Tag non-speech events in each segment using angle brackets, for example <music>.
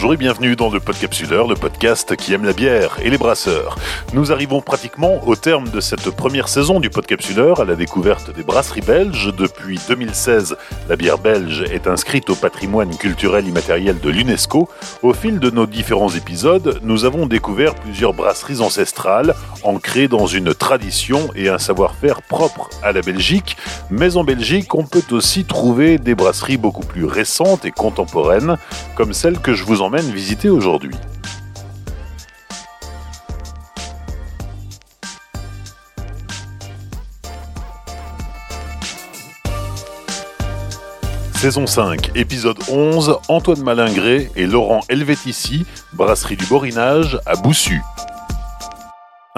Bonjour et bienvenue dans le Podcapsuleur, le podcast qui aime la bière et les brasseurs. Nous arrivons pratiquement au terme de cette première saison du Podcapsuleur à la découverte des brasseries belges. Depuis 2016, la bière belge est inscrite au patrimoine culturel immatériel de l'UNESCO. Au fil de nos différents épisodes, nous avons découvert plusieurs brasseries ancestrales, ancrées dans une tradition et un savoir-faire propre à la Belgique. Mais en Belgique, on peut aussi trouver des brasseries beaucoup plus récentes et contemporaines, comme celle que je vous emmène visiter aujourd'hui. Saison 5, épisode 11, Antoine Malingré et Laurent Helvétici, brasserie du Borinage à Boussu.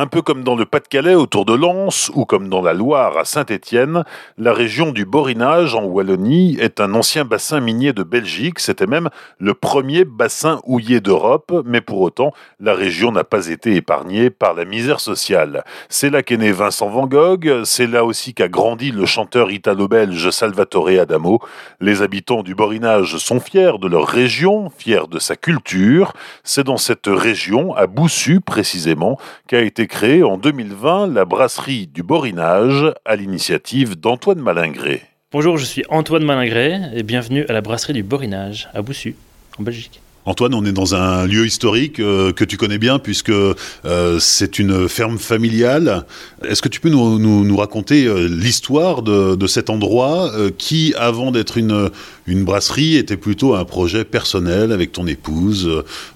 Un peu comme dans le Pas-de-Calais autour de Lens ou comme dans la Loire à Saint-Étienne, la région du Borinage en Wallonie est un ancien bassin minier de Belgique. C'était même le premier bassin houillé d'Europe, mais pour autant, la région n'a pas été épargnée par la misère sociale. C'est là qu'est né Vincent Van Gogh, c'est là aussi qu'a grandi le chanteur italo-belge Salvatore Adamo. Les habitants du Borinage sont fiers de leur région, fiers de sa culture. C'est dans cette région, à Boussu précisément, qu'a été créée en 2020 la brasserie du Borinage à l'initiative d'Antoine Malingré. Bonjour, je suis Antoine Malingré et bienvenue à la brasserie du Borinage à Boussu, en Belgique. Antoine, on est dans un lieu historique euh, que tu connais bien puisque euh, c'est une ferme familiale. Est-ce que tu peux nous, raconter euh, l'histoire de, cet endroit qui, avant d'être une, brasserie, était plutôt un projet personnel avec ton épouse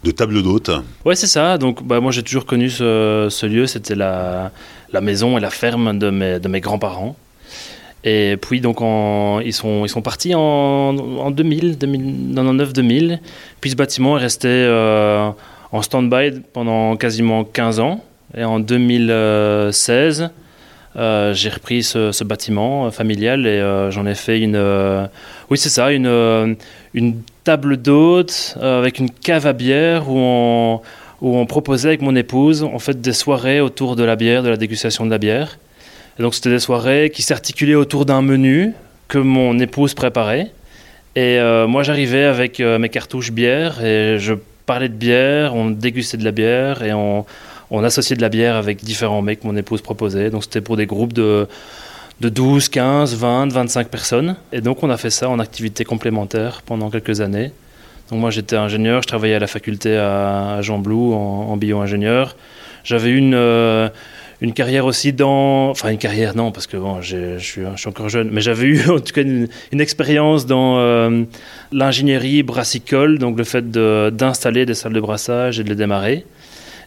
de table d'hôte? Ouais, c'est ça. Donc, bah, moi, j'ai toujours connu ce, lieu. C'était la, maison et la ferme de mes grands-parents. Et puis, donc, ils, sont, ils sont partis en, en 2000, 2009-2000. Puis, ce bâtiment est resté euh, en stand-by pendant quasiment 15 ans. Et en 2016, euh, j'ai repris ce, bâtiment familial et euh, j'en ai fait une. oui, c'est ça, une, une table d'hôte avec une cave à bière où on, où on proposait avec mon épouse en fait des soirées autour de la bière, de la dégustation de la bière donc c'était des soirées qui s'articulaient autour d'un menu que mon épouse préparait. Et euh, moi j'arrivais avec euh, mes cartouches bière et je parlais de bière, on dégustait de la bière et on, associait de la bière avec différents mecs que mon épouse proposait. Donc c'était pour des groupes de, de 12, 15, 20, 25 personnes. Et donc on a fait ça en activité complémentaire pendant quelques années. Donc moi j'étais ingénieur, je travaillais à la faculté à, Jean Blou en, bio-ingénieur. J'avais une... Euh, une carrière aussi dans. Enfin, une carrière, non, parce que bon, je suis, encore jeune, mais j'avais eu <laughs> en tout cas une, expérience dans euh, l'ingénierie brassicole, donc le fait d'installer des salles de brassage et de les démarrer.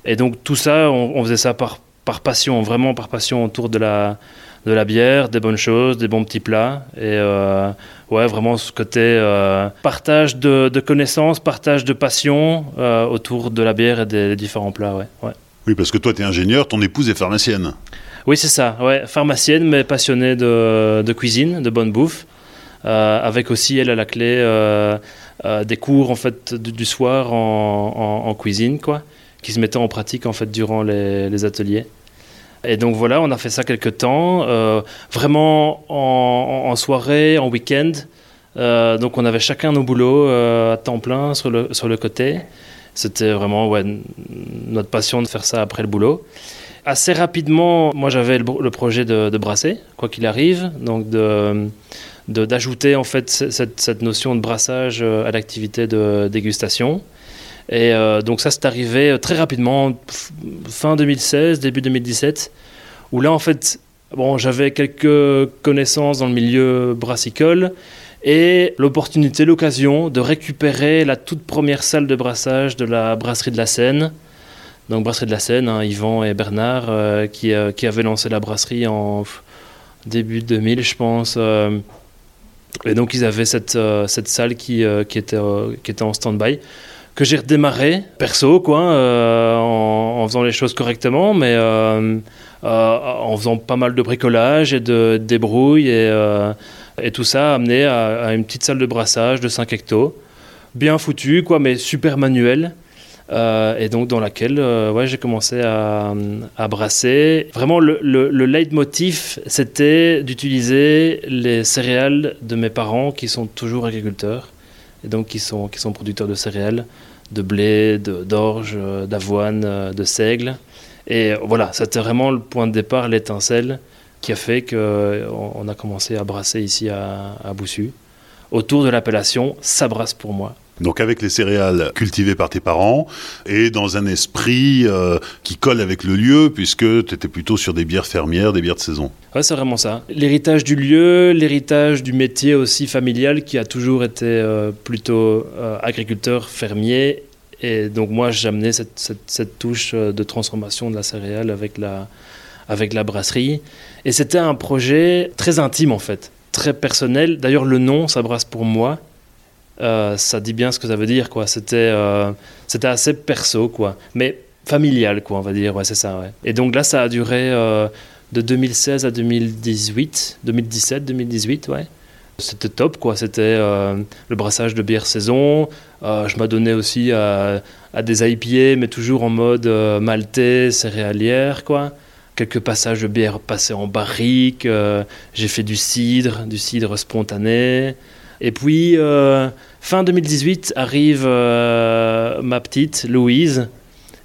Et donc tout ça, on, faisait ça par, par passion, vraiment par passion autour de la, de la bière, des bonnes choses, des bons petits plats. Et euh, ouais, vraiment ce côté euh, partage de, connaissances, partage de passion autour de la bière et des, des différents plats. Ouais, ouais. Oui, parce que toi, tu es ingénieur, ton épouse est pharmacienne. Oui, c'est ça. Ouais, pharmacienne, mais passionnée de, cuisine, de bonne bouffe. Euh, avec aussi, elle, à la clé, euh, euh, des cours en fait, du, soir en, cuisine, quoi, qui se mettaient en pratique en fait, durant les, ateliers. Et donc voilà, on a fait ça quelques temps, vraiment en, soirée, en week-end. donc on avait chacun nos boulots à temps plein sur le, sur le côté. C'était vraiment ouais, notre passion de faire ça après le boulot. Assez rapidement, moi j'avais le, projet de, brasser, quoi qu'il arrive, donc de d'ajouter en fait cette, cette, notion de brassage euh, à l'activité de dégustation. Et euh, donc ça c'est arrivé euh, très rapidement, fin 2016, début 2017, où là en fait, bon, j'avais quelques connaissances dans le milieu brassicole, et l'opportunité, l'occasion de récupérer la toute première salle de brassage de la brasserie de la Seine. Donc brasserie de la Seine, hein, Yvan et Bernard euh, qui, euh, qui, avaient lancé la brasserie en début 2000 je pense. Euh. et donc ils avaient cette, cette salle qui, qui, était, qui était en stand-by que j'ai redémarré perso quoi en, faisant les choses correctement mais en faisant pas mal de bricolage et de débrouille et et tout ça a amené à, une petite salle de brassage de 5 hectos, bien foutue, quoi, mais super manuelle. Euh, et donc dans laquelle euh, j'ai commencé à, brasser. Vraiment, le, le, leitmotiv, c'était d'utiliser les céréales de mes parents qui sont toujours agriculteurs et donc qui sont, qui sont producteurs de céréales. de blé, d'orge, d'avoine, de seigle. Et voilà, c'était vraiment le point de départ, l'étincelle, qui a fait qu'on a commencé à brasser ici à, à Boussu, autour de l'appellation Ça brasse pour moi. Donc avec les céréales cultivées par tes parents et dans un esprit euh, qui colle avec le lieu puisque tu étais plutôt sur des bières fermières, des bières de saison. Ouais, c'est vraiment ça. L'héritage du lieu, l'héritage du métier aussi familial qui a toujours été euh, plutôt euh, agriculteur, fermier. Et donc moi j'amenais cette, cette, cette, touche de transformation de la céréale avec la, avec la brasserie. Et c'était un projet très intime en fait, très personnel. D'ailleurs le nom, ça brasse pour moi. Euh, ça dit bien ce que ça veut dire, quoi. C'était, euh, c'était assez perso, quoi. Mais familial, quoi, on va dire. Ouais, c'est ça. Et donc là, ça a duré euh, de 2016 à 2018, 2017, 2018, ouais. C'était top, quoi. C'était le brassage de bière saison. je m'adonnais aussi à, à, des IPA, mais toujours en mode maltais, céréalière, quoi quelques passages de bière passés en barrique, j'ai fait du cidre, du cidre spontané. Et puis, euh, fin 2018, arrive euh, ma petite Louise.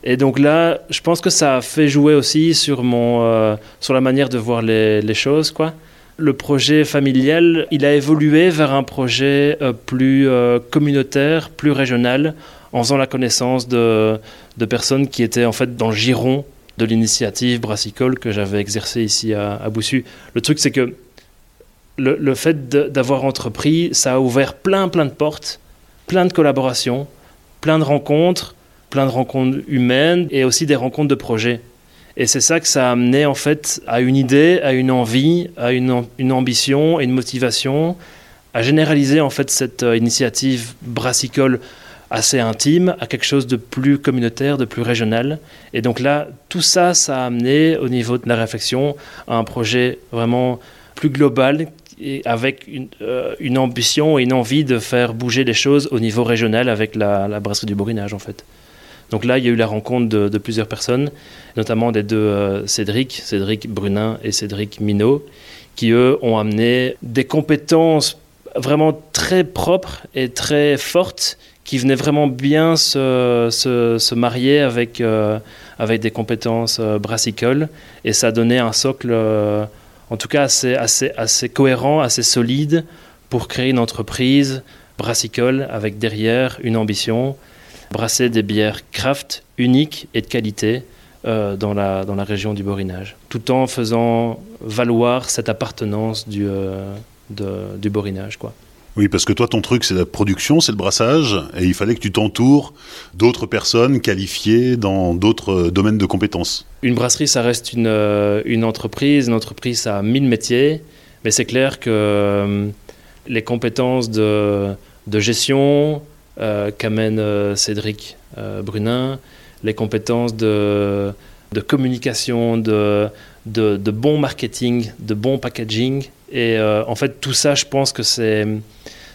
Et donc là, je pense que ça a fait jouer aussi sur, mon, euh, sur la manière de voir les, les, choses. Quoi. Le projet familial, il a évolué vers un projet plus communautaire, plus régional, en faisant la connaissance de, de, personnes qui étaient en fait dans le giron de l'initiative brassicole que j'avais exercée ici à, Boussu. Le truc, c'est que le, fait d'avoir entrepris, ça a ouvert plein, plein de portes, plein de collaborations, plein de rencontres, plein de rencontres humaines et aussi des rencontres de projets. Et c'est ça que ça a amené en fait à une idée, à une envie, à une, une ambition et une motivation, à généraliser en fait cette euh, initiative brassicole assez intime à quelque chose de plus communautaire, de plus régional. Et donc là, tout ça, ça a amené au niveau de la réflexion à un projet vraiment plus global avec une, euh, une, ambition et une envie de faire bouger les choses au niveau régional avec la, la, brasserie du Borinage en fait. Donc là, il y a eu la rencontre de, de plusieurs personnes, notamment des deux euh, Cédric, Cédric Brunin et Cédric Minot, qui eux ont amené des compétences vraiment très propres et très fortes qui venaient vraiment bien se, se, se marier avec, euh, avec des compétences euh, brassicoles et ça donnait un socle euh, en tout cas assez, assez, assez cohérent, assez solide pour créer une entreprise brassicole avec derrière une ambition, brasser des bières craft uniques et de qualité dans, la, dans la région du Borinage, tout en faisant valoir cette appartenance du, du Borinage. Quoi. Oui, parce que toi, ton truc, c'est la production, c'est le brassage, et il fallait que tu t'entoures d'autres personnes qualifiées dans d'autres euh, domaines de compétences. Une brasserie, ça reste une, euh, entreprise. Une entreprise, ça a mille métiers, mais c'est clair que euh, les compétences de, de gestion qu'amène Cédric Brunin, les compétences de, de communication, de, de, bon marketing, de bon packaging, et en fait, tout ça, je pense que c'est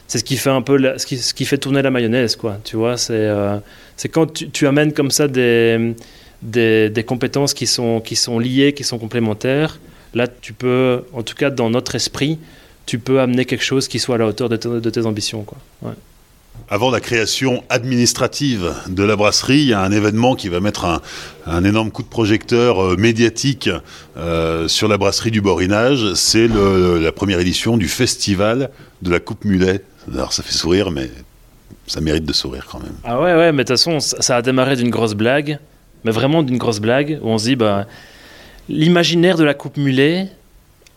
c'est ce qui fait un peu ce, qui, ce, qui, fait tourner la mayonnaise quoi tu vois c'est euh, c'est quand tu, amènes comme ça des, des, compétences qui sont qui sont liées qui sont complémentaires là tu peux en tout cas dans notre esprit tu peux amener quelque chose qui soit à la hauteur de, te, de tes ambitions quoi. Avant la création administrative de la brasserie, il y a un événement qui va mettre un, énorme coup de projecteur euh, médiatique euh, sur la brasserie du Borinage. C'est la première édition du festival de la Coupe Mulet. Alors ça fait sourire, mais ça mérite de sourire quand même. Ah ouais, ouais, mais de toute façon, ça a démarré d'une grosse blague, mais vraiment d'une grosse blague, où on se dit, bah, l'imaginaire de la Coupe Mulet,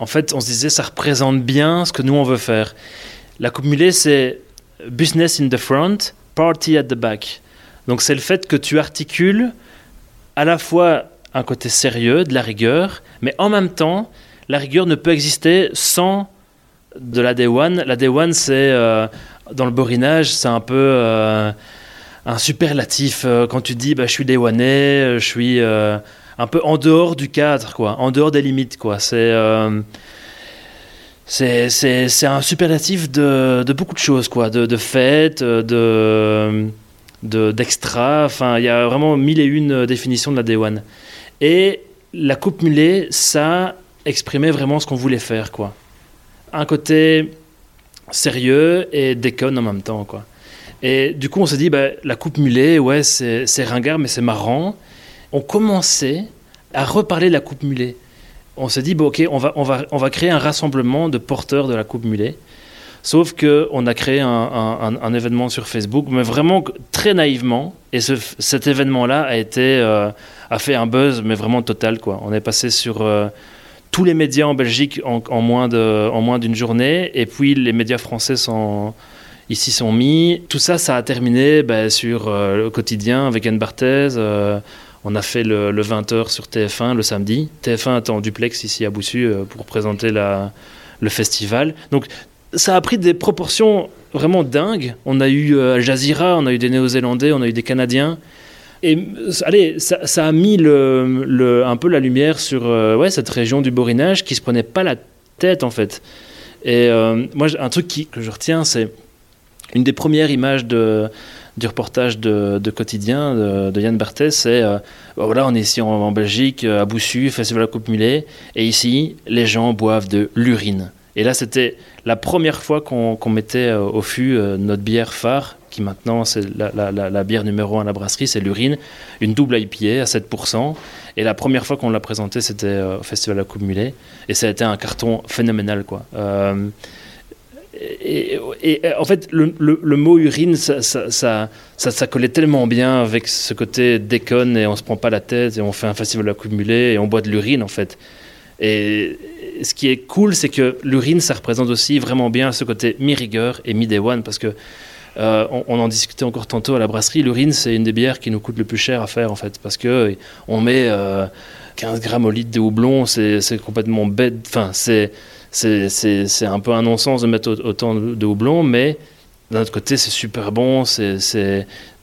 en fait, on se disait, ça représente bien ce que nous, on veut faire. La Coupe Mulet, c'est business in the front, party at the back. Donc c'est le fait que tu articules à la fois un côté sérieux, de la rigueur, mais en même temps, la rigueur ne peut exister sans de la day one. La day one, c'est euh, dans le borinage, c'est un peu euh, un superlatif. Euh, quand tu dis, bah, je suis day one, je suis un peu en dehors du cadre, quoi, en dehors des limites, quoi. C'est un superlatif de, beaucoup de choses, quoi, de, fêtes, de d'extra. De, enfin, il y a vraiment mille et une définitions de la Day One. Et la Coupe Mulet, ça exprimait vraiment ce qu'on voulait faire, quoi. Un côté sérieux et déconne en même temps, quoi. Et du coup, on s'est dit, bah, la coupe mulet, ouais, c'est ringard, mais c'est marrant. On commençait à reparler de la coupe mulet. On s'est dit, bah, ok, on va, on, va, on va créer un rassemblement de porteurs de la coupe mulet. Sauf qu'on a créé un, événement sur Facebook, mais vraiment très naïvement. Et cet événement-là a, euh, a fait un buzz, mais vraiment total. Quoi. On est passé sur euh, tous les médias en Belgique en, en moins d'une journée. Et puis les médias français sont, ici sont mis. Tout ça, ça a terminé bah, sur euh, le quotidien avec Anne Barthez. On a fait le, 20h sur TF1 le samedi. TF1 est en duplex ici à Boussu pour présenter le festival. Donc ça a pris des proportions vraiment dingues. On a eu euh, Al Jazeera, on a eu des Néo-Zélandais, on a eu des Canadiens. Et allez, ça, a mis un peu la lumière sur euh, cette région du Borinage qui se prenait pas la tête en fait. Et euh, moi, un truc que je retiens, c'est une des premières images de, du reportage de, quotidien de, Yann Barthès, c'est voilà, on est ici en, Belgique, à Boussu, Festival à Coupe Mulet, et ici, les gens boivent de l'urine. Et là, c'était la première fois qu'on mettait euh, au fût euh, notre bière phare, qui maintenant c'est la, bière numéro 1 à la brasserie, c'est l'urine, une double IPA à 7%. Et la première fois qu'on l'a présentée, c'était euh, au Festival à Coupe Mulet. Et ça a été un carton phénoménal. Quoi. Et, en fait, le, mot urine, ça ça, ça, collait tellement bien avec ce côté déconne et on se prend pas la tête et on fait un festival Mulet et on boit de l'urine en fait. Et, ce qui est cool, c'est que l'urine, ça représente aussi vraiment bien ce côté mi-rigueur et mi-day one, parce que euh, on, en discutait encore tantôt à la brasserie. L'urine, c'est une des bières qui nous coûte le plus cher à faire, en fait, parce que on met 15 euh, grammes au litre de houblon, c'est complètement bête. Enfin, c'est c'est un peu un non-sens de mettre autant de houblon, mais d'un autre côté, c'est super bon.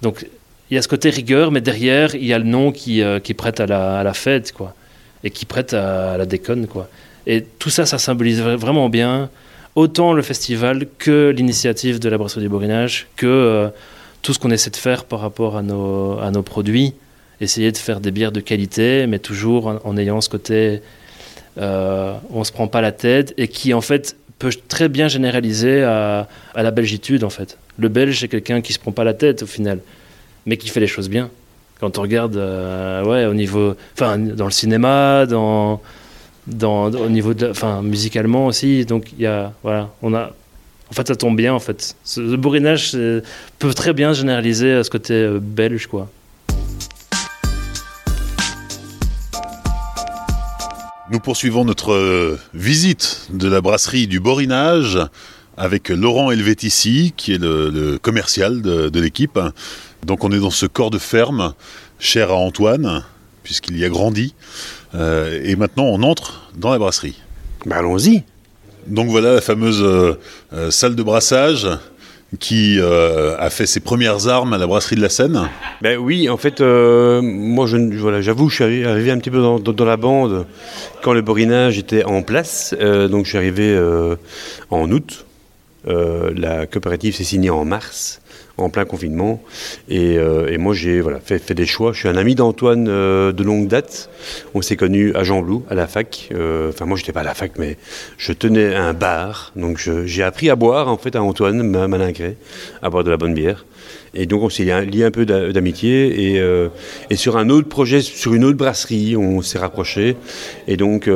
Donc il y a ce côté rigueur, mais derrière, il y a le nom qui, euh, prête à la, fête, quoi, et qui prête à la déconne, quoi. Et tout ça, ça symbolise vraiment bien autant le festival que l'initiative de la brasserie du Borinage, que euh, tout ce qu'on essaie de faire par rapport à nos produits. Essayer de faire des bières de qualité, mais toujours en, ayant ce côté euh, on se prend pas la tête et qui en fait peut très bien généraliser à, la belgitude en fait. Le belge c'est quelqu'un qui se prend pas la tête au final, mais qui fait les choses bien. Quand on regarde, euh, ouais, au niveau, enfin, dans le cinéma, dans, au niveau de, enfin, musicalement aussi. Donc il y a, voilà, on a, en fait, ça tombe bien en fait. Ce, bourrinage peut très bien généraliser à ce côté euh, belge, quoi. Nous poursuivons notre euh, visite de la brasserie du Borinage avec Laurent Helvetici, qui est le, commercial de, de l'équipe. Donc on est dans ce corps de ferme, cher à Antoine, puisqu'il y a grandi. Euh, et maintenant, on entre dans la brasserie. Bah, allons-y. Donc voilà la fameuse euh, salle de brassage qui a fait ses premières armes à la brasserie de la Seine. Ben oui, en fait, moi, je, j'avoue, je suis arrivé un petit peu dans, dans, la bande quand le borinage était en place. donc, je suis arrivé en août. la coopérative s'est signée en mars en plein confinement. Et, euh, moi, j'ai voilà, fait, des choix. Je suis un ami d'Antoine euh, de longue date. On s'est connus à Jean Blou, à la fac. Euh, enfin, moi, je n'étais pas à la fac, mais je tenais un bar. Donc, j'ai appris à boire, en fait, à Antoine, malingré, à boire de la bonne bière. Et donc, on s'est lié un peu d'amitié. Et, sur un autre projet, sur une autre brasserie, on s'est rapprochés. Et donc,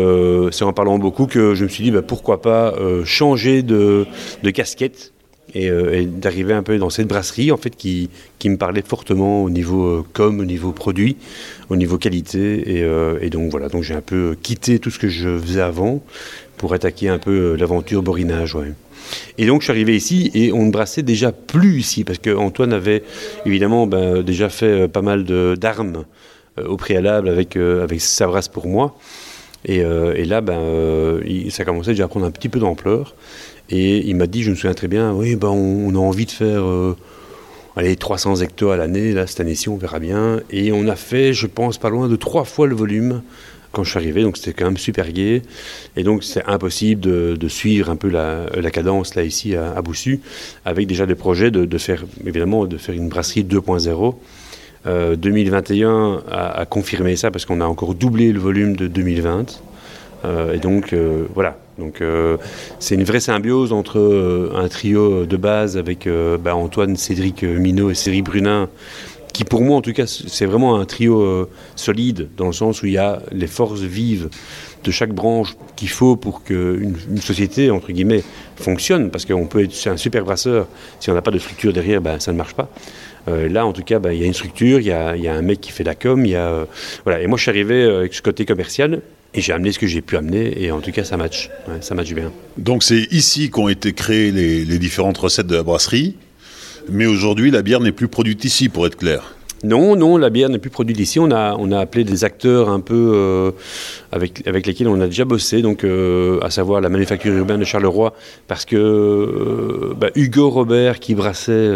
c'est en parlant beaucoup que je me suis dit, bah, pourquoi pas changer de casquette euh, et, d'arriver un peu dans cette brasserie en fait qui, qui me parlait fortement au niveau euh, com, au niveau produit, au niveau qualité et, euh, donc voilà donc j'ai un peu quitté tout ce que je faisais avant pour attaquer un peu l'aventure borinage. Ouais. Et donc je suis arrivé ici et on ne brassait déjà plus ici parce qu'Antoine avait évidemment ben, déjà fait pas mal d'armes au préalable avec, avec sa brasse pour moi. Et, et là, ben, ça commençait déjà à prendre un petit peu d'ampleur. Et il m'a dit, je me souviens très bien, oui, ben, on, a envie de faire euh, allez, 300 hectares à l'année, là, cette année-ci, on verra bien. Et on a fait, je pense, pas loin de trois fois le volume quand je suis arrivé, donc c'était quand même super gai. Et donc c'est impossible de, suivre un peu la, cadence là ici à, Boussu, avec déjà des projets de, faire, évidemment, de faire une brasserie 2.0. 2021 a, a, confirmé ça parce qu'on a encore doublé le volume de 2020. Et donc, voilà. Donc, c'est une vraie symbiose entre un trio de base avec bah, Antoine, Cédric Minot et Cédric Brunin qui pour moi en tout cas c'est vraiment un trio solide dans le sens où il y a les forces vives de chaque branche qu'il faut pour qu'une une société, entre guillemets, fonctionne, parce qu'on peut être un super brasseur, si on n'a pas de structure derrière, ben, ça ne marche pas. Euh, là, en tout cas, ben, il y a une structure, il y a, un mec qui fait la com, y a, euh, voilà. Et moi, je suis arrivé euh, avec ce côté commercial, et j'ai amené ce que j'ai pu amener, et en tout cas, ça match, ça match bien. Donc c'est ici qu'ont été créées les, les différentes recettes de la brasserie, mais aujourd'hui, la bière n'est plus produite ici, pour être clair. Non, non, la bière n'est plus produite ici. On a, on a appelé des acteurs un peu euh, avec, avec lesquels on a déjà bossé, donc euh, à savoir la manufacture urbaine de Charleroi, parce que euh, bah, Hugo Robert, qui brassait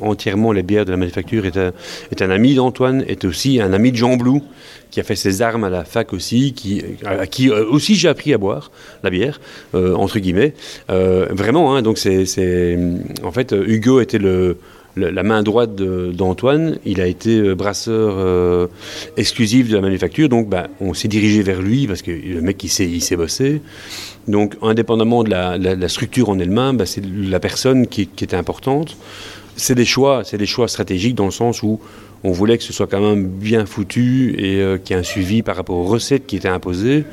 entièrement les bières de la manufacture, est un, est un ami d'Antoine, est aussi un ami de Jean Blou, qui a fait ses armes à la fac aussi, qui, à qui aussi j'ai appris à boire la bière, entre guillemets. vraiment, hein, donc c'est, en fait, Hugo était la main droite d'Antoine, il a été euh, brasseur euh, exclusif de la manufacture, donc bah, on s'est dirigé vers lui parce que le mec il sait, il sait bosser. Donc indépendamment de la, structure en elle-même, bah, c'est la personne qui, qui était importante. C'est des choix, c'est des choix stratégiques dans le sens où on voulait que ce soit quand même bien foutu et euh, qu'il y ait un suivi par rapport aux recettes qui étaient imposées,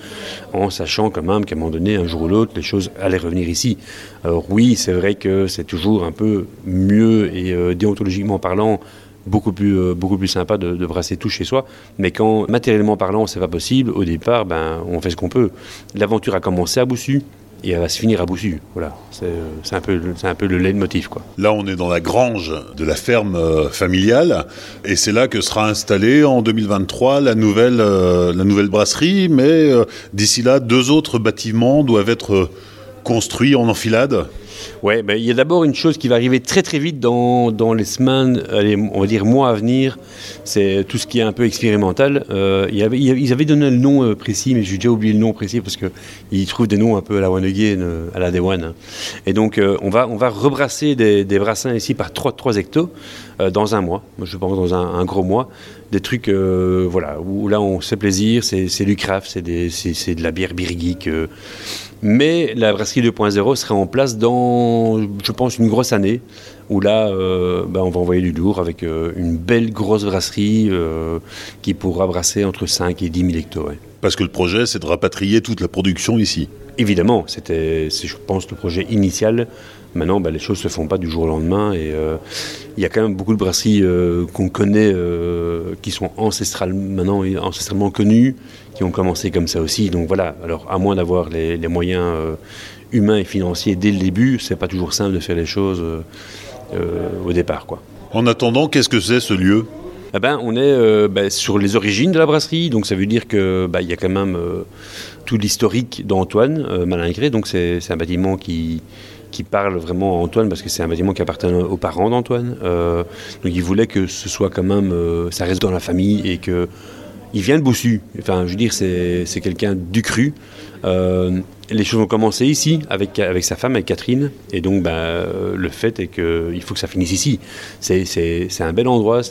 en sachant quand même qu'à un moment donné, un jour ou l'autre, les choses allaient revenir ici. Alors oui, c'est vrai que c'est toujours un peu mieux et euh, déontologiquement parlant, beaucoup plus, euh, beaucoup plus sympa de, brasser tout chez soi. Mais quand matériellement parlant, c'est pas possible, au départ, ben, on fait ce qu'on peut. L'aventure a commencé à Boussu et elle va se finir à Boussu. Voilà, c'est un peu, un peu le leitmotiv quoi. Là, on est dans la grange de la ferme euh, familiale, et c'est là que sera installée en 2023 la nouvelle, euh, la nouvelle brasserie. Mais euh, d'ici là, deux autres bâtiments doivent être construits en enfilade. Ouais, ben, il y a d'abord une chose qui va arriver très très vite dans, dans les semaines, on va dire mois à venir, c'est tout ce qui est un peu expérimental. Euh, ils avaient donné le nom euh, précis, mais j'ai déjà oublié le nom précis parce qu'ils trouvent des noms un peu à la One Again, euh, à la Day One. Hein. Et donc on, va, on va rebrasser des, brassins ici par 3, 3 hectos dans un mois, moi je pense dans un, un gros mois des trucs voilà où là on se fait plaisir c'est du craft c'est de la bière birgique mais la brasserie 2.0 serait en place dans, je pense, une grosse année, où là, euh, ben, on va envoyer du lourd avec euh, une belle grosse brasserie euh, qui pourra brasser entre 5 et 10 000 hectos. Parce que le projet, c'est de rapatrier toute la production ici. Évidemment, c'était, je pense, le projet initial. Maintenant, ben, les choses ne se font pas du jour au lendemain. Et il y a quand même beaucoup de brasseries qu'on connaît, qui sont ancestrales, maintenant ancestralement connues, qui ont commencé comme ça aussi. Donc voilà, alors à moins d'avoir les, moyens euh, humains et financiers dès le début, c'est pas toujours simple de faire les choses euh, euh, au départ. Quoi. En attendant, qu'est-ce que c'est ce lieu? Eh ben, on est ben, sur les origines de la brasserie, donc ça veut dire qu'il ben, y a quand même tout l'historique d'Antoine Malingré, donc c'est un bâtiment qui, qui parle vraiment à Antoine parce que c'est un bâtiment qui appartient aux parents d'Antoine. donc il voulait que ce soit quand même, ça reste dans la famille et que il vient de Boussu. Enfin, je veux dire, c'est quelqu'un du cru. Euh, les choses ont commencé ici avec, avec sa femme, avec Catherine. Et donc, ben, le fait est qu'il faut que ça finisse ici. C'est un bel endroit.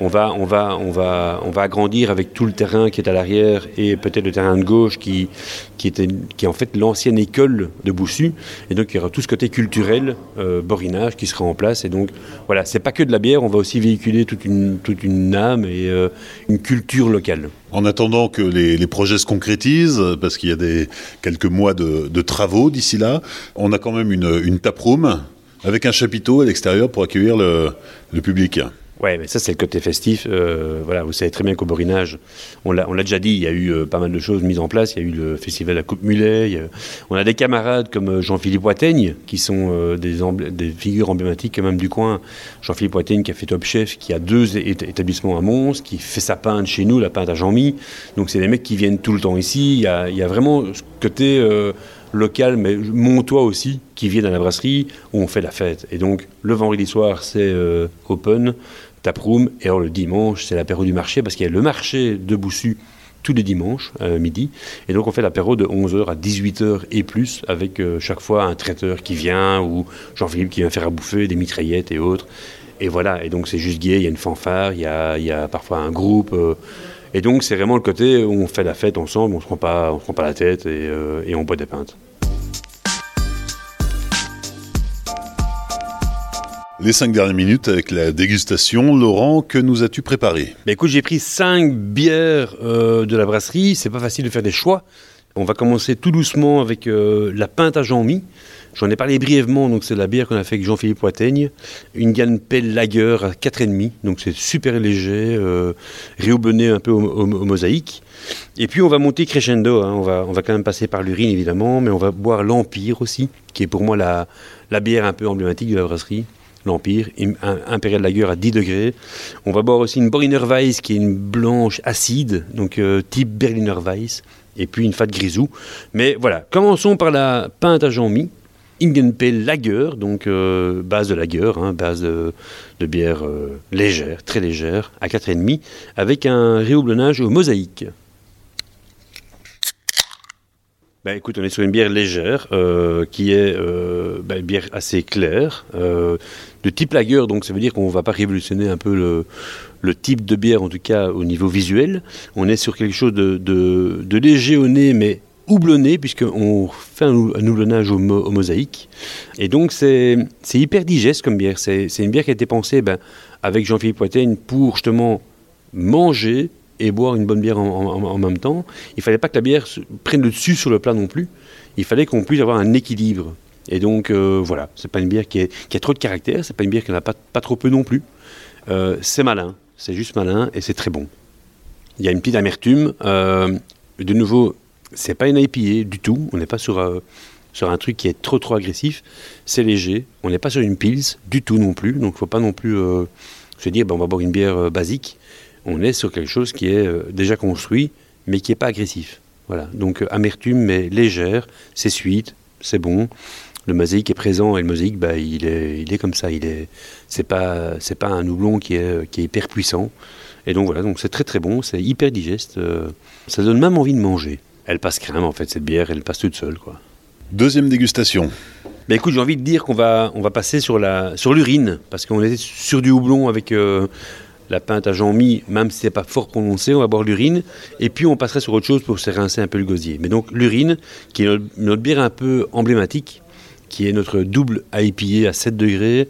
On va, on, va, on, va, on va agrandir avec tout le terrain qui est à l'arrière et peut-être le terrain de gauche qui, qui, était, qui est en fait l'ancienne école de Boussu. Et donc, il y aura tout ce côté culturel, euh, borinage, qui sera en place. Et donc, voilà, c'est pas que de la bière. On va aussi véhiculer toute une, toute une âme et euh, une culture locale. En attendant que les, projets se concrétisent, parce qu'il y a des, quelques mois de, travaux d'ici là, on a quand même une, une taproom avec un chapiteau à l'extérieur pour accueillir le public. Ouais, mais ça c'est le côté festif. Euh, voilà, vous savez très bien qu'au Borinage, on l'a, déjà dit, il y a eu euh, pas mal de choses mises en place. Il y a eu le festival à Coupe Mulet. on a des camarades comme euh, Jean-Philippe Poitaigne, qui sont des, figures emblématiques même du coin. Jean-Philippe Poitaigne qui a fait Top Chef, qui a deux établissements à Mons, qui fait sa pinte chez nous, la pinte à Jean-Mi. Donc c'est des mecs qui viennent tout le temps ici. Il y a, il y a vraiment ce côté local, mais montois aussi, qui viennent à la brasserie où on fait la fête. Et donc, le vendredi soir, c'est open, taproom, et alors le dimanche, c'est l'apéro du marché, parce qu'il y a le marché de Boussu tous les dimanches, euh, midi. Et donc, on fait l'apéro de 11h à 18h et plus, avec euh, chaque fois un traiteur qui vient, ou Jean-Philippe qui vient faire à bouffer, des mitraillettes et autres. Et voilà, et donc c'est juste gay, il y a une fanfare, il y a, y a parfois un groupe. Euh, Et donc c'est vraiment le côté où on fait la fête ensemble, on se prend pas, prend pas la tête et, euh, et on boit des pintes. Les cinq dernières minutes avec la dégustation. Laurent, que nous as-tu préparé? Bah écoute, j'ai pris cinq bières euh, de la brasserie. C'est pas facile de faire des choix. On va commencer tout doucement avec euh, la pinte à Jean-Mi. J'en ai parlé brièvement, donc c'est la bière qu'on a fait avec Jean-Philippe Poitaigne. Une Ganpel Lager à 4,5, donc c'est super léger, euh, un peu au, mosaïque. Et puis on va monter crescendo, hein. on, va, on va quand même passer par l'urine évidemment, mais on va boire l'Empire aussi, qui est pour moi la bière un peu emblématique de la brasserie. L'Empire, im- un- Imperial Lager à 10 degrés. On va boire aussi une Berliner Weiss qui est une blanche acide, donc euh, type Berliner Weiss, et puis une Fat Grisou. Mais voilà, commençons par la pinte à Jean-Mi. Ingenpel Lager, donc euh, base de lager, hein, base de, bière euh, légère, très légère, à 4,5, avec un réhoublonnage au mosaïque. Ben, écoute, on est sur une bière légère, qui est ben, une bière assez claire, de type lager, donc ça veut dire qu'on ne va pas révolutionner un peu le, type de bière, en tout cas au niveau visuel. On est sur quelque chose de, léger au nez, mais houblonné, puisqu'on fait un, un houblonnage au, mo- au mosaïque. Et donc c'est hyper digeste comme bière. C'est une bière qui a été pensée ben, avec Jean-Philippe Poitaigne pour justement manger et boire une bonne bière en, en- même temps. Il fallait pas que la bière prenne le dessus sur le plat non plus. Il fallait qu'on puisse avoir un équilibre. Et donc euh, voilà, c'est pas une bière qui, a trop de caractère, c'est pas une bière qui n'a pas, pas trop peu non plus. Euh, c'est malin, c'est juste malin et c'est très bon. Il y a une petite amertume. euh, de nouveau, c'est pas une IPA du tout. On n'est pas sur, sur un truc qui est trop trop agressif. C'est léger. On n'est pas sur une pils du tout non plus. Donc, faut pas non plus se dire, ben, on va boire une bière basique. On est sur quelque chose qui est déjà construit, mais qui n'est pas agressif. Voilà. Donc, amertume, mais légère. C'est sweet, c'est bon. Le mosaïque est présent et le mosaïque, bah, il, est, il est comme ça. Il est, c'est pas, c'est pas un houblon qui est, qui est hyper puissant. Et donc voilà, donc c'est très très bon, c'est hyper digeste. euh, ça donne même envie de manger. Elle passe crème en fait cette bière, elle passe toute seule quoi. Deuxième dégustation. Mais écoute, j'ai envie de dire qu'on va, on va passer sur la, sur l'urine parce qu'on est sur du houblon avec euh, la pinte à Jean-Mi, même si c'est pas fort prononcé, on va boire l'urine et puis on passerait sur autre chose pour se rincer un peu le gosier. Mais donc l'urine, qui est notre, notre bière un peu emblématique, qui est notre double IPA à 7 degrés,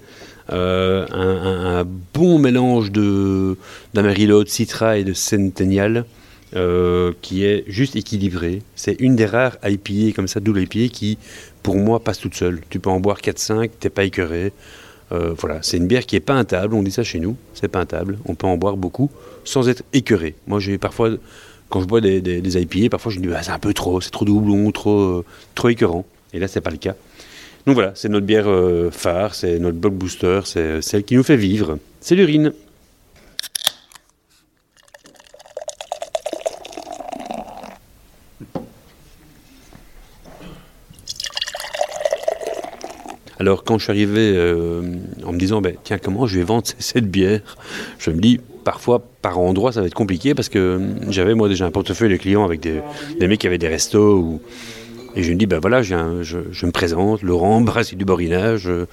euh, un, bon mélange de d'Amarillo, de Citra et de Centennial. euh, qui est juste équilibré. C'est une des rares IPA comme ça, double IPA, qui, pour moi, passe toute seule. Tu peux en boire 4-5, t'es pas écœuré. Euh, voilà, c'est une bière qui est pas intable, on dit ça chez nous, c'est pas intable. On peut en boire beaucoup sans être écœuré. Moi, j'ai parfois, quand je bois des, des, des IPA, parfois je me dis, Ah, c'est un peu trop, c'est trop de houblon, trop, trop écœurant. Et là, c'est pas le cas. Donc voilà, c'est notre bière euh, phare, c'est notre block booster, c'est celle qui nous fait vivre. C'est l'urine. Alors quand je suis arrivé euh, en me disant, ben, tiens, comment je vais vendre <laughs> cette bière Je me dis, parfois, par endroit, ça va être compliqué parce que euh, j'avais moi déjà un portefeuille de clients avec des, des mecs qui avaient des restos. Ou... Et je me dis, ben voilà, je, je me présente, Laurent, brasserie du Borinage, euh,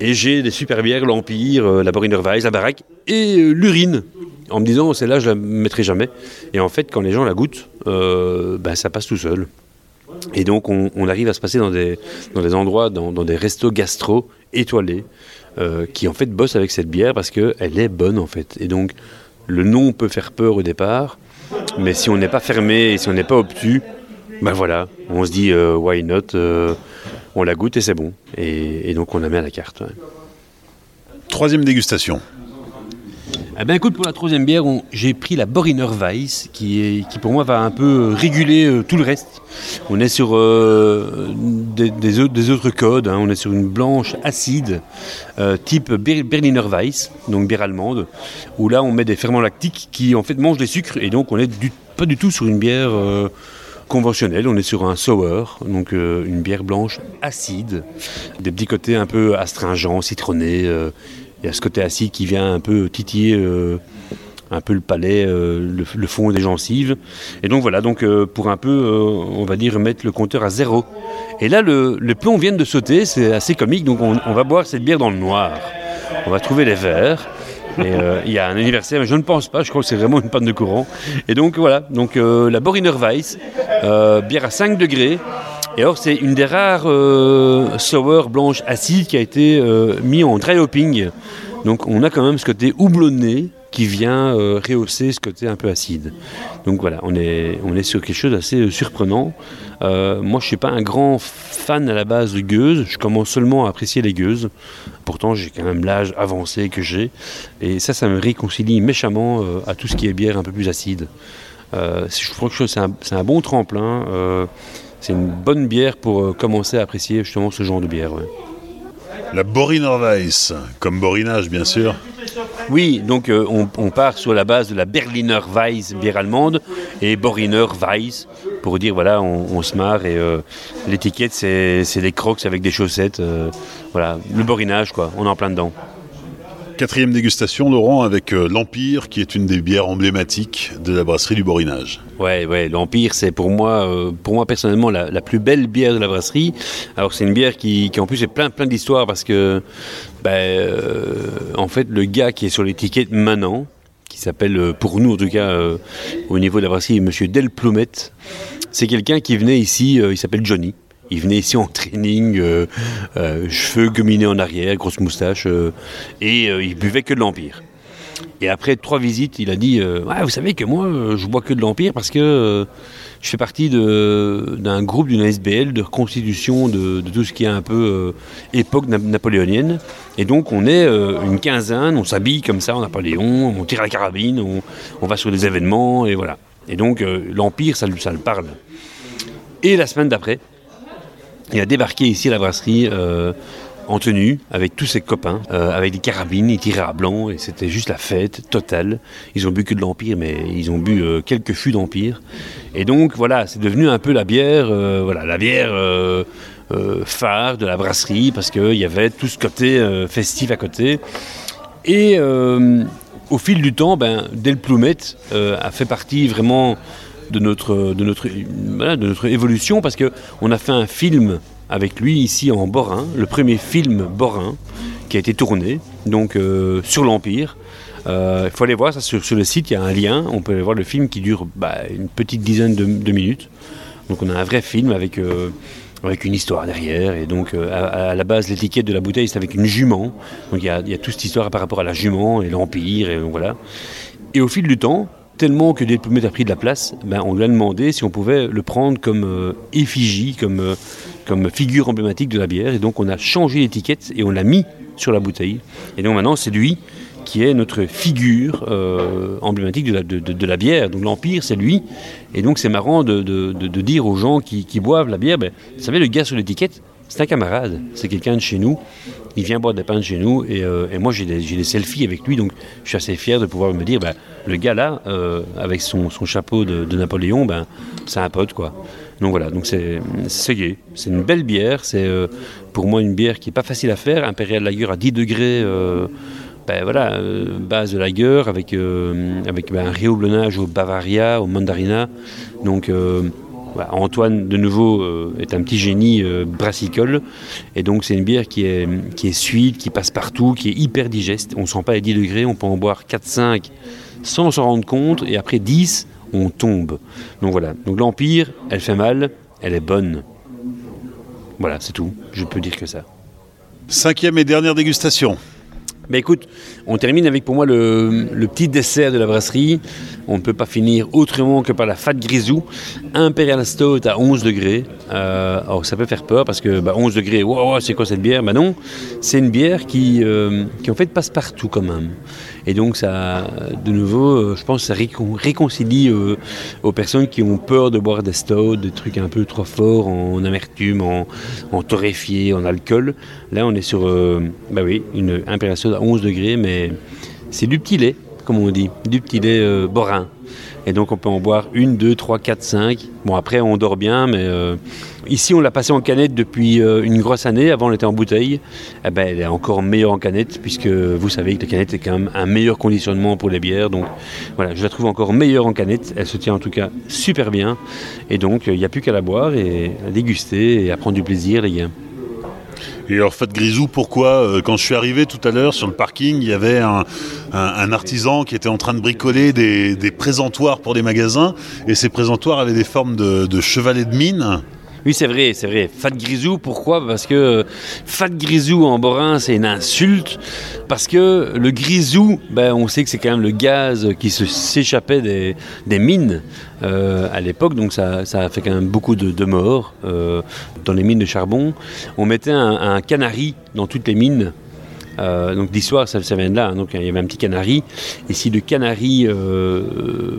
et j'ai des super bières, l'Empire, euh, la Boriner la Baraque, et euh, l'urine. En me disant, celle-là, je la mettrai jamais. Et en fait, quand les gens la goûtent, ben, ça passe tout seul. Et donc, on, arrive à se passer dans des, dans des endroits, dans, des restos gastro étoilés, qui en fait bossent avec cette bière parce qu'elle est bonne en fait. Et donc, le nom peut faire peur au départ, mais si on n'est pas fermé et si on n'est pas obtus, ben voilà, on se dit euh, why not, euh, on la goûte et c'est bon. Et, et donc, on la met à la carte. ouais. Troisième dégustation. Eh ben écoute, pour la troisième bière, j'ai pris la Boriner Weiss, qui, est, qui pour moi va un peu réguler euh, tout le reste. On est sur euh, des, des autres, des autres codes, hein. on est sur une blanche acide, euh, type Ber- Berliner Weiss, donc bière allemande, où là on met des ferments lactiques qui en fait mangent les sucres, et donc on est du- pas du tout sur une bière conventionnelle, on est sur un sour, donc euh, une bière blanche acide, des petits côtés un peu astringents, citronnés. il y a ce côté acide qui vient un peu titiller euh, un peu le palais, euh, le, le fond des gencives. Et donc voilà, donc pour un peu, on va dire, mettre le compteur à zéro. Et là, le, les plombs viennent de sauter, c'est assez comique, donc on, on va boire cette bière dans le noir. On va trouver les verres. Il y a un anniversaire, mais je ne pense pas, je crois que c'est vraiment une panne de courant. Et donc voilà, donc la Boriner Weiss, bière à 5 degrés. Et alors c'est une des rares sour blanches acides qui a été mis en dry hopping. Donc on a quand même ce côté houblonné qui vient euh, rehausser ce côté un peu acide. Donc voilà, on est, on est sur quelque chose d'assez euh, surprenant. Euh, moi, je ne suis pas un grand fan à la base de gueuses. Je commence seulement à apprécier les gueuses. Pourtant, j'ai quand même l'âge avancé que j'ai. Et ça, ça me réconcilie méchamment à tout ce qui est bière un peu plus acide. je crois que c'est un, un, bon tremplin. c'est une bonne bière pour commencer à apprécier justement ce genre de bière. La Boriner Weiss, comme borinage bien sûr. Oui, donc euh, on, part sur la base de la Berliner Weiss, bière allemande, et Boriner Weiss, pour dire voilà, on, se marre, et euh, l'étiquette c'est des crocs avec des chaussettes, euh, voilà, le borinage quoi, on est en plein dedans. Quatrième dégustation, Laurent, avec euh, l'Empire, qui est une des bières emblématiques de la brasserie du Borinage. Ouais, ouais, l'Empire, c'est pour moi, euh, pour moi personnellement la, plus belle bière de la brasserie. Alors c'est une bière qui, en plus est plein, plein d'histoires parce que, ben, euh, en fait, le gars qui est sur l'étiquette maintenant, qui s'appelle, pour nous en tout cas, au niveau de la brasserie, Monsieur Del Plumette, c'est quelqu'un qui venait ici, il s'appelle Johnny. Il venait ici en training, euh, euh, cheveux gominés en arrière, grosse moustache, euh, et il buvait que de l'Empire. Et après trois visites, il a dit Vous savez que moi, je bois que de l'Empire parce que je fais partie d'un groupe d'une SBL de reconstitution de, tout ce qui est un peu époque napoléonienne. Et donc, on est une quinzaine, on s'habille comme ça en Napoléon, on tire la carabine, on, va sur des événements, et voilà. Et donc, l'Empire, ça, ça le parle. Et la semaine d'après, il a débarqué ici à la brasserie euh, en tenue avec tous ses copains, euh, avec des carabines, ils tiraient à blanc et c'était juste la fête totale. Ils ont bu que de l'Empire, mais ils ont bu euh, quelques fûts d'Empire. Et donc voilà, c'est devenu un peu la bière, voilà, la bière phare de la brasserie parce qu'il y avait tout ce côté festif à côté. Et au fil du temps, ben, Del Plumet a fait partie vraiment de notre, de notre, de notre évolution parce qu'on a fait un film avec lui ici en Borin, le premier film Borin qui a été tourné donc euh, sur l'Empire. Euh, il faut aller voir ça sur, le site, il y a un lien, on peut aller voir le film qui dure bah, une petite dizaine de, minutes. Donc on a un vrai film avec, euh, avec une histoire derrière. Et donc à, la base, l'étiquette de la bouteille, c'est avec une jument. Donc il y a, y a toute cette histoire par rapport à la jument et l'Empire. Et voilà. Et au fil du temps, tellement que Delplumet a pris de la place, ben, on lui a demandé si on pouvait le prendre comme euh, effigie, comme, euh, comme figure emblématique de la bière. Et donc on a changé l'étiquette et on l'a mis sur la bouteille. Et donc maintenant c'est lui qui est notre figure euh, emblématique de la, de, la, bière. Donc l'Empire, c'est lui. Et donc c'est marrant de, dire aux gens qui, boivent la bière, ben, vous savez, le gars sur l'étiquette, c'est un camarade, c'est quelqu'un de chez nous. Il vient boire des pains de chez nous et, moi j'ai des, selfies avec lui, donc je suis assez fier de pouvoir me dire, ben, le gars là, euh, avec son, chapeau de, Napoléon, ben, c'est un pote quoi. Donc voilà, donc c'est c'est C'est une belle bière. C'est euh, pour moi une bière qui est pas facile à faire. Impérial Lager à 10 degrés. Euh, ben voilà, base de lager avec, avec ben, un réhoublonnage au Bavaria, au Mandarina. Donc Antoine, de nouveau, est un petit génie brassicole. Et donc, c'est une bière qui est, qui est suite, qui passe partout, qui est hyper digeste. On ne sent pas les 10 degrés, on peut en boire 4-5 sans s'en rendre compte, et après 10, on tombe. Donc voilà, donc l'Empire, elle fait mal, elle est bonne. Voilà, c'est tout, je peux dire que ça. Cinquième et dernière dégustation. Ben écoute, on termine avec pour moi le, petit dessert de la brasserie. On ne peut pas finir autrement que par la Fat Grisou, Imperial Stout à 11 degrés. Euh, alors ça peut faire peur parce que 11 bah, degrés, wow, c'est quoi cette bière? Ben non, c'est une bière qui, euh, qui en fait passe partout quand même. Et donc, ça, de nouveau, euh, je pense ça réconcilie euh, aux personnes qui ont peur de boire des stouts, des trucs un peu trop forts en amertume, en, torréfié, en alcool. Là, on est sur euh, bah oui, une impération à 11 degrés, mais c'est du petit lait, comme on dit, du petit lait borin. Et donc on peut en boire une, deux, trois, quatre, cinq. Bon après on dort bien, mais euh, ici on l'a passé en canette depuis euh, une grosse année. Avant on était en bouteille. Eh ben, elle est encore meilleure en canette puisque vous savez que la canette est quand même un meilleur conditionnement pour les bières. Donc voilà, je la trouve encore meilleure en canette. Elle se tient en tout cas super bien. Et donc il n'y a plus qu'à la boire et à déguster et à prendre du plaisir les gars. Et alors, Fat Grisou, pourquoi euh, Quand je suis arrivé tout à l'heure sur le parking, il y avait un, artisan qui était en train de bricoler des, présentoirs pour des magasins, et ces présentoirs avaient des formes de, de chevalets de mine. Oui, c'est vrai, c'est vrai. Fat grisou, pourquoi? Parce que euh, fat grisou en borin, c'est une insulte. Parce que le grisou, ben, on sait que c'est quand même le gaz qui s'échappait des, mines euh, à l'époque, donc ça, a fait quand même beaucoup de, morts euh, dans les mines de charbon. On mettait un, canari dans toutes les mines. donc l'histoire, ça, vient de là. Hein. donc il y avait un petit canari. Et si le canari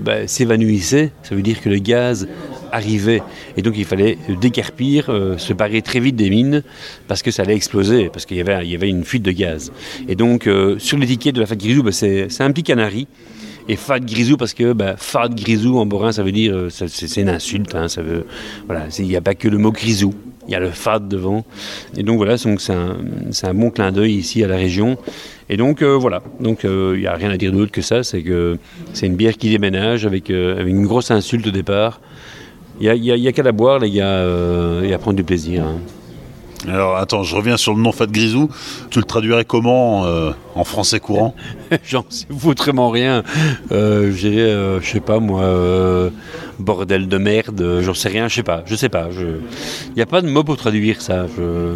ben, s'évanouissait, ça veut dire que le gaz arrivait. Et donc il fallait décarpir, euh, se barrer très vite des mines parce que ça allait exploser, parce qu'il y avait, y avait une fuite de gaz. Et donc euh, sur l'étiquette de la fat grisou, bah, c'est un petit canari. Et fat grisou parce que bah, fat grisou en borin ça veut dire euh, c'est une insulte hein, ça veut voilà il n'y a pas que le mot grisou il y a le fat devant et donc voilà c'est un, un, bon clin d'œil ici à la région et donc voilà donc il n'y a rien à dire d'autre que ça c'est que c'est une bière qui déménage avec, avec une grosse insulte au départ il n'y a, qu'à la boire, les gars, euh, et à prendre du plaisir. Hein. Alors attends, je reviens sur le nom Fat Grisou. Tu le traduirais comment euh, en français courant? <laughs> J'en sais foutrement rien. Euh, J'ai, euh, je sais pas moi, bordel de merde, j'en sais rien, je sais pas, je sais pas. Il n'y a pas de mot pour traduire ça. Je,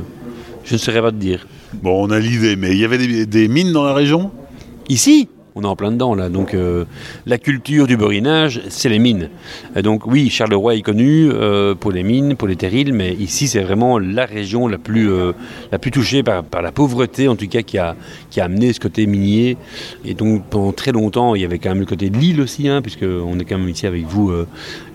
je ne saurais pas te dire. Bon, on a l'idée, mais il y avait des mines dans la région? Ici? On est en plein dedans là. Donc euh, la culture du borinage, c'est les mines. donc oui, Charleroi est connu euh, pour les mines, pour les terrils, mais ici c'est vraiment la région la plus, euh, touchée par, la pauvreté, en tout cas qui a, amené ce côté minier. Et donc pendant très longtemps, il y avait quand même le côté de Lille aussi, hein, puisqu'on est quand même ici avec vous,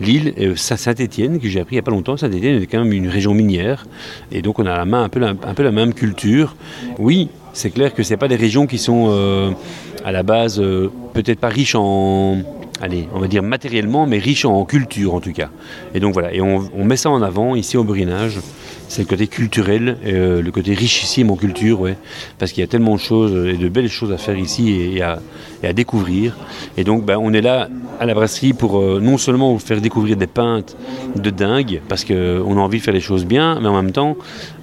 Lille, et Saint-Étienne, que j'ai appris il n'y a pas longtemps. Saint-Étienne est quand même une région minière, et donc on a la main un peu la, un peu la même culture. Oui, c'est clair que ce pas des régions qui sont à la base euh, peut-être pas riche en, allez, on va dire matériellement, mais riche en culture en tout cas. Et donc voilà, et on, met ça en avant ici au Brinage. C'est le côté culturel, euh, le côté richissime en culture, parce qu'il y a tellement de choses et de belles choses à faire ici et, à, découvrir. Et donc, ben, on est là à la brasserie pour euh, non seulement vous faire découvrir des pintes de dingue, parce qu'on a envie de faire les choses bien, mais en même temps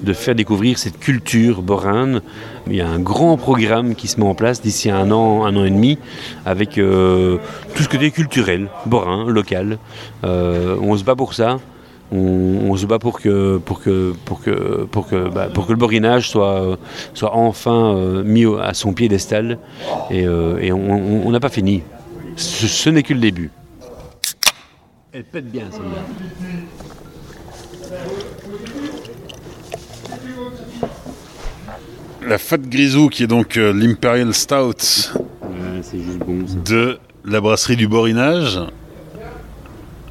de faire découvrir cette culture borane. Il y a un grand programme qui se met en place d'ici un an, un an et demi, avec euh, tout ce côté culturel, borin, local. on se bat pour ça on, se bat pour que, pour que, pour que, pour que, bah, pour que le borinage soit, soit enfin euh, mis à son piédestal. Et, euh, et on n'a pas fini. Ce, n'est que le début. Elle pète bien celle-là. La Fat Grisou, qui est donc euh, l'Imperial Stout de la brasserie du Borinage.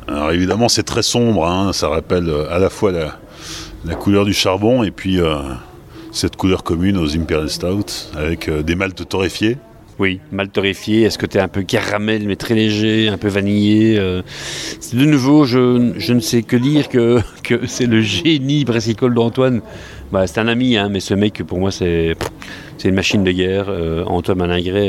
Alors évidemment, c'est très sombre, hein. ça rappelle euh, à la fois la, couleur du charbon et puis euh, cette couleur commune aux Imperial Stout avec euh, des maltes torréfiés. Oui, malt torréfié, est-ce que un peu caramel mais très léger, un peu vanillé De nouveau, je, ne sais que dire <laughs> que, c'est le génie brassicole d'Antoine. Bah, c'est un ami, hein, mais ce mec, pour moi, c'est une machine de guerre. Antoine Malingret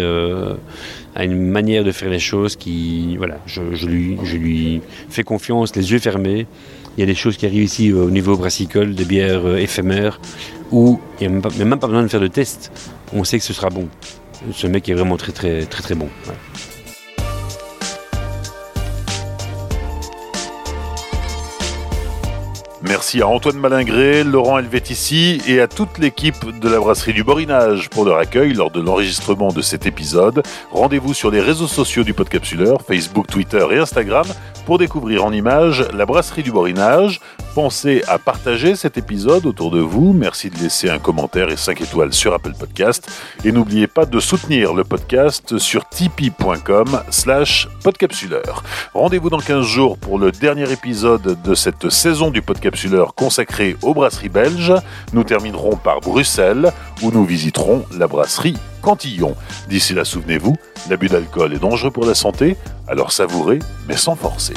a une manière de faire les choses qui, voilà, je, lui, fais confiance, les yeux fermés. Il y a des choses qui arrivent ici au niveau brassicole, des bières euh, éphémères, où il n'y a, même pas, besoin de faire de test. On sait que ce sera bon. Ce mec est vraiment très très très très bon. Merci à Antoine Malingré, Laurent Helvétici et à toute l'équipe de la brasserie du Borinage pour leur accueil lors de l'enregistrement de cet épisode. Rendez-vous sur les réseaux sociaux du Podcapsuleur, Facebook, Twitter et Instagram pour découvrir en images la brasserie du Borinage. Pensez à partager cet épisode autour de vous. Merci de laisser un commentaire et 5 étoiles sur Apple Podcast. Et n'oubliez pas de soutenir le podcast sur tipeee.com slash podcapsuleur. Rendez-vous dans 15 jours pour le dernier épisode de cette saison du podcapsuleur consacré aux brasseries belges. Nous terminerons par Bruxelles où nous visiterons la brasserie Cantillon. D'ici là, souvenez-vous, l'abus d'alcool est dangereux pour la santé, alors savourez, mais sans forcer.